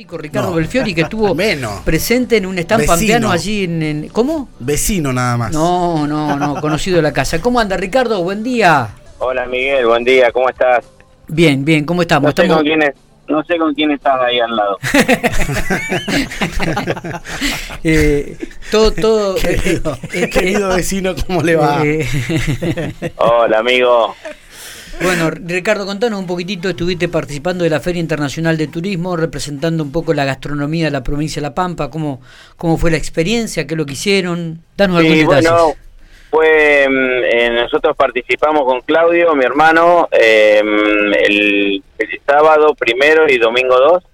Pico Ricardo Belfiori que estuvo presente en un stand pampeano allí en, ¿Cómo? Vecino nada más. No, no, no, conocido de la casa. ¿Cómo anda Ricardo? Buen día. Hola Miguel, buen día, ¿cómo estás? Bien, bien, ¿cómo estamos? No sé, Con, quién no sé con quién estás ahí al lado. eh, todo, todo. Querido, eh, eh, querido vecino, ¿cómo le va? Eh, Hola amigo. Bueno, Ricardo, contanos un poquitito, estuviste participando de la Feria Internacional de Turismo, representando un poco la gastronomía de la provincia de La Pampa, ¿cómo, cómo fue la experiencia? ¿Qué lo que hicieron? Danos sí, bueno, fue, mm, eh, nosotros participamos con Claudio, mi hermano, em, el, sábado primero y domingo 2,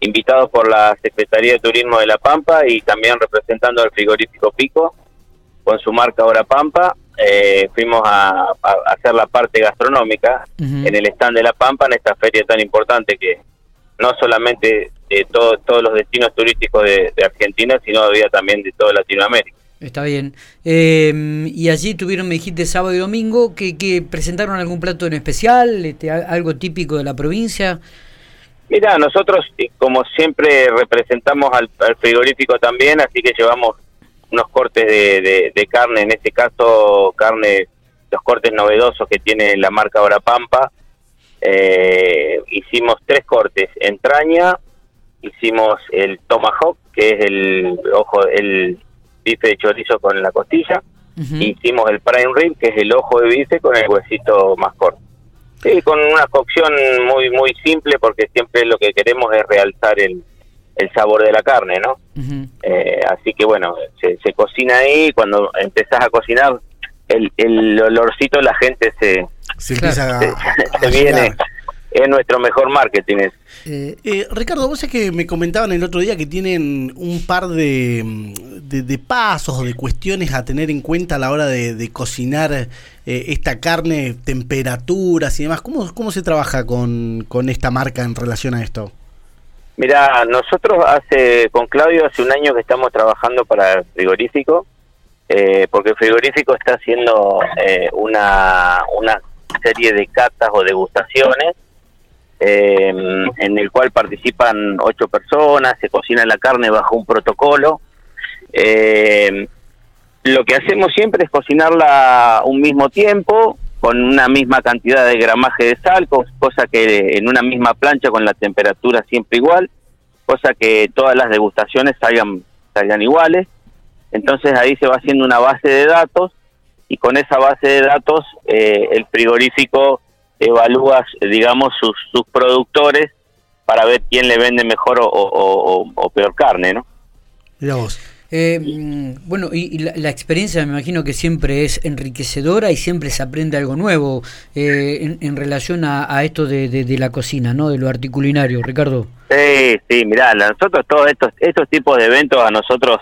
invitados por la Secretaría de Turismo de La Pampa y también representando al frigorífico Pico con su marca Hora Pampa eh, fuimos a, hacer la parte gastronómica en el stand de La Pampa, en esta feria tan importante que no solamente de todos los destinos turísticos de, Argentina, sino también de toda Latinoamérica. Está bien. Eh, y allí tuvieron, me dijiste, sábado y domingo, que, que presentaron algún plato en especial, este, algo típico de la provincia. Mira, nosotros como siempre representamos al frigorífico también, así que llevamos unos cortes de, de, carne, en este caso carne, los cortes novedosos que tiene la marca Hora Pampa. Eh, hicimos tres cortes, entraña, hicimos el tomahawk, que es el ojo, el bife de chorizo con la costilla, hicimos el prime rib, que es el ojo de bife con el huesito más corto. Sí, con una cocción muy muy simple porque siempre lo que queremos es realzar el, el sabor de la carne, ¿no? Eh, así que bueno, se, cocina ahí, cuando empezás a cocinar, el, el olorcito la gente se, se, empieza a, viene. Es nuestro mejor marketing. Eh, eh, Ricardo, vos es que me comentaban el otro día que tienen un par de, de, pasos o de cuestiones a tener en cuenta a la hora de, cocinar esta carne, temperaturas y demás. ¿Cómo, cómo se trabaja con, con esta marca en relación a esto? Mira, nosotros hace con Claudio hace un año que estamos trabajando para el frigorífico, eh, porque el frigorífico está haciendo eh, una, una serie de catas o degustaciones eh, en el cual participan ocho personas, se cocina la carne bajo un protocolo. lo que hacemos siempre es cocinarla un mismo tiempo, con una misma cantidad de gramaje de sal, cosa que en una misma plancha con la temperatura siempre igual, cosa que todas las degustaciones salgan, salgan iguales. Entonces ahí se va haciendo una base de datos y con esa base de datos eh, el frigorífico evalúa, digamos, sus, sus productores para ver quién le vende mejor o, peor carne, ¿no? Eh, mm, bueno, y, la, experiencia me imagino que siempre es enriquecedora y siempre se aprende algo nuevo eh, en, relación a, esto de, la cocina, ¿no? De lo articulinario, Ricardo. Sí, sí, mirá, nosotros todos estos, estos tipos de eventos a nosotros,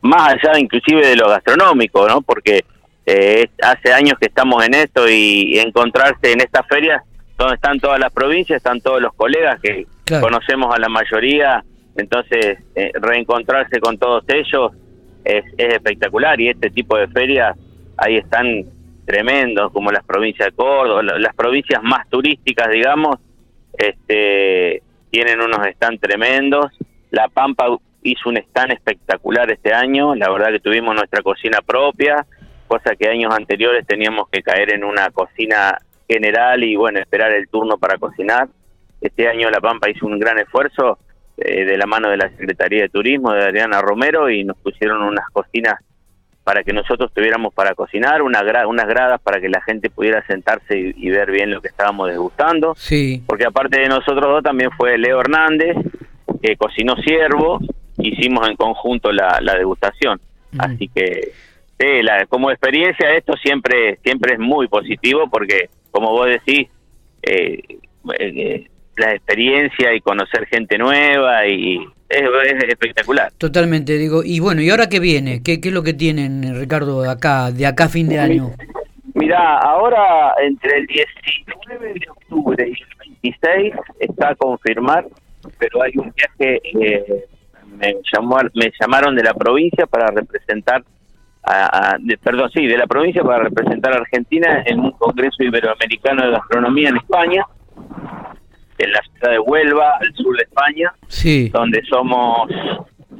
más allá inclusive de lo gastronómico, ¿no? Porque eh, hace años que estamos en esto y encontrarse en estas ferias donde están todas las provincias, están todos los colegas que conocemos a la mayoría entonces, eh, reencontrarse con todos ellos es, espectacular y este tipo de ferias ahí están tremendos, como las provincias de Córdoba, las provincias más turísticas, digamos, este, tienen unos stands tremendos. La Pampa hizo un stand espectacular este año, la verdad que tuvimos nuestra cocina propia, cosa que años anteriores teníamos que caer en una cocina general y bueno, esperar el turno para cocinar. Este año La Pampa hizo un gran esfuerzo eh, de la mano de la Secretaría de Turismo de Adriana Romero y nos pusieron unas cocinas para que nosotros tuviéramos para cocinar, una unas gradas para que la gente pudiera sentarse y, ver bien lo que estábamos degustando. Sí. Porque aparte de nosotros dos también fue Leo Hernández, que cocinó ciervo, hicimos en conjunto la, degustación. Así que como experiencia esto siempre siempre es muy positivo porque como vos decís eh, eh la experiencia y conocer gente nueva y es, espectacular. Totalmente, digo. Y bueno, ¿y ahora qué viene? ¿Qué, ¿Qué, es lo que tienen, Ricardo, de acá, de acá a fin de año? Mira, ahora entre el 19 de octubre y el 26 está a confirmar, pero hay un viaje, eh, me, llamó, me llamaron de la provincia para representar, a, perdón, sí, de la provincia para representar a Argentina en un Congreso Iberoamericano de Gastronomía en España en la ciudad de Huelva, al sur de España, Sí. donde somos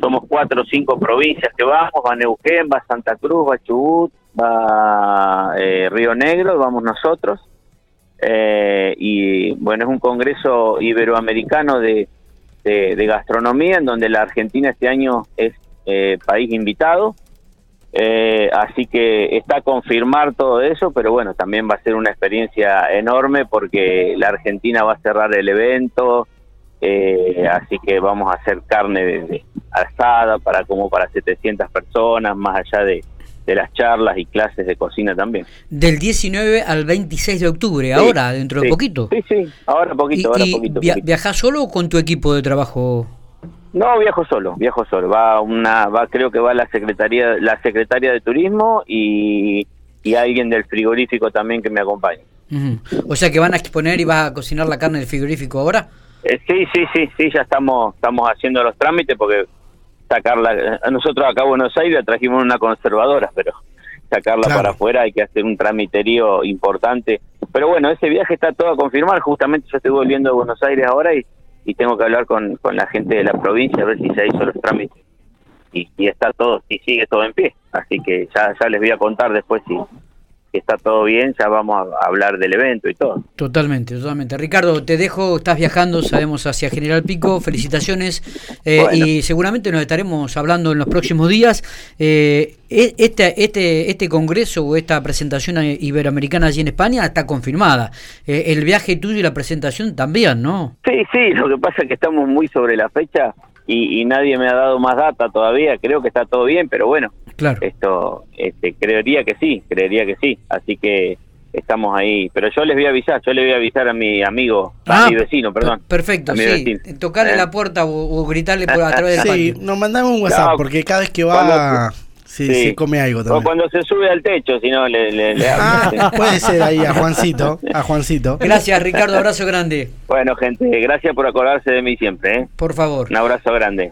somos cuatro o cinco provincias que vamos, va Neuquén, va Santa Cruz, va Chubut, va eh, Río Negro, vamos nosotros. Eh, y bueno, es un congreso iberoamericano de, de, de gastronomía en donde la Argentina este año es eh, país invitado. Eh, así que está a confirmar todo eso, pero bueno, también va a ser una experiencia enorme porque la Argentina va a cerrar el evento, eh, así que vamos a hacer carne de, de asada para como para 700 personas, más allá de, de las charlas y clases de cocina también. Del 19 al 26 de octubre, Sí, ahora, dentro de poquito. Sí, sí, ahora poquito, ahora ¿Y, y poquito. via- poquito. viajás solo o con tu equipo de trabajo? No, viajo solo, viajo solo. Va una, va creo que va la secretaría, la secretaria de turismo y, y alguien del frigorífico también que me acompaña. Ujú. O sea que van a exponer y vas a cocinar la carne del frigorífico ahora. Eh, sí, sí, sí, sí, ya estamos, estamos haciendo los trámites porque sacarla, nosotros acá en Buenos Aires trajimos una conservadora, pero sacarla Claro. para afuera hay que hacer un tramiterío importante. Pero bueno, ese viaje está todo a confirmar, justamente yo estoy volviendo a Buenos Aires ahora y, y tengo que hablar con, con la gente de la provincia a ver si se hizo los trámites y, y está todo, si sigue todo en pie. Así que ya, ya les voy a contar después si, si está todo bien, ya vamos a hablar del evento y todo. Totalmente, totalmente. Ricardo, te dejo, estás viajando, sabemos, hacia General Pico, felicitaciones eh, Bueno. y seguramente nos estaremos hablando en los próximos días. Eh, este, este, este congreso o esta presentación iberoamericana allí en España está confirmada. Eh, el viaje tuyo y la presentación también, ¿no? Sí, sí, lo que pasa es que estamos muy sobre la fecha y, y nadie me ha dado más data todavía. Creo que está todo bien, pero bueno, Claro. esto este, creería que sí, creería que sí. Así que estamos ahí. Pero yo les voy a avisar, yo le voy a avisar a mi amigo, a mi vecino, per- perdón. Ah, Perfecto, sí. vecino. Tocarle ¿Eh? la puerta o, o gritarle por a través del Sí, patio. nos mandamos un WhatsApp No, porque cada vez que va sí, sí. come algo O cuando se sube al techo, si no, le, le. Ah, puede ser ahí a Juancito, a Juancito. Gracias, Ricardo. Abrazo grande. Bueno, gente, gracias por acordarse de mí siempre. ¿eh? Por favor. Un abrazo grande.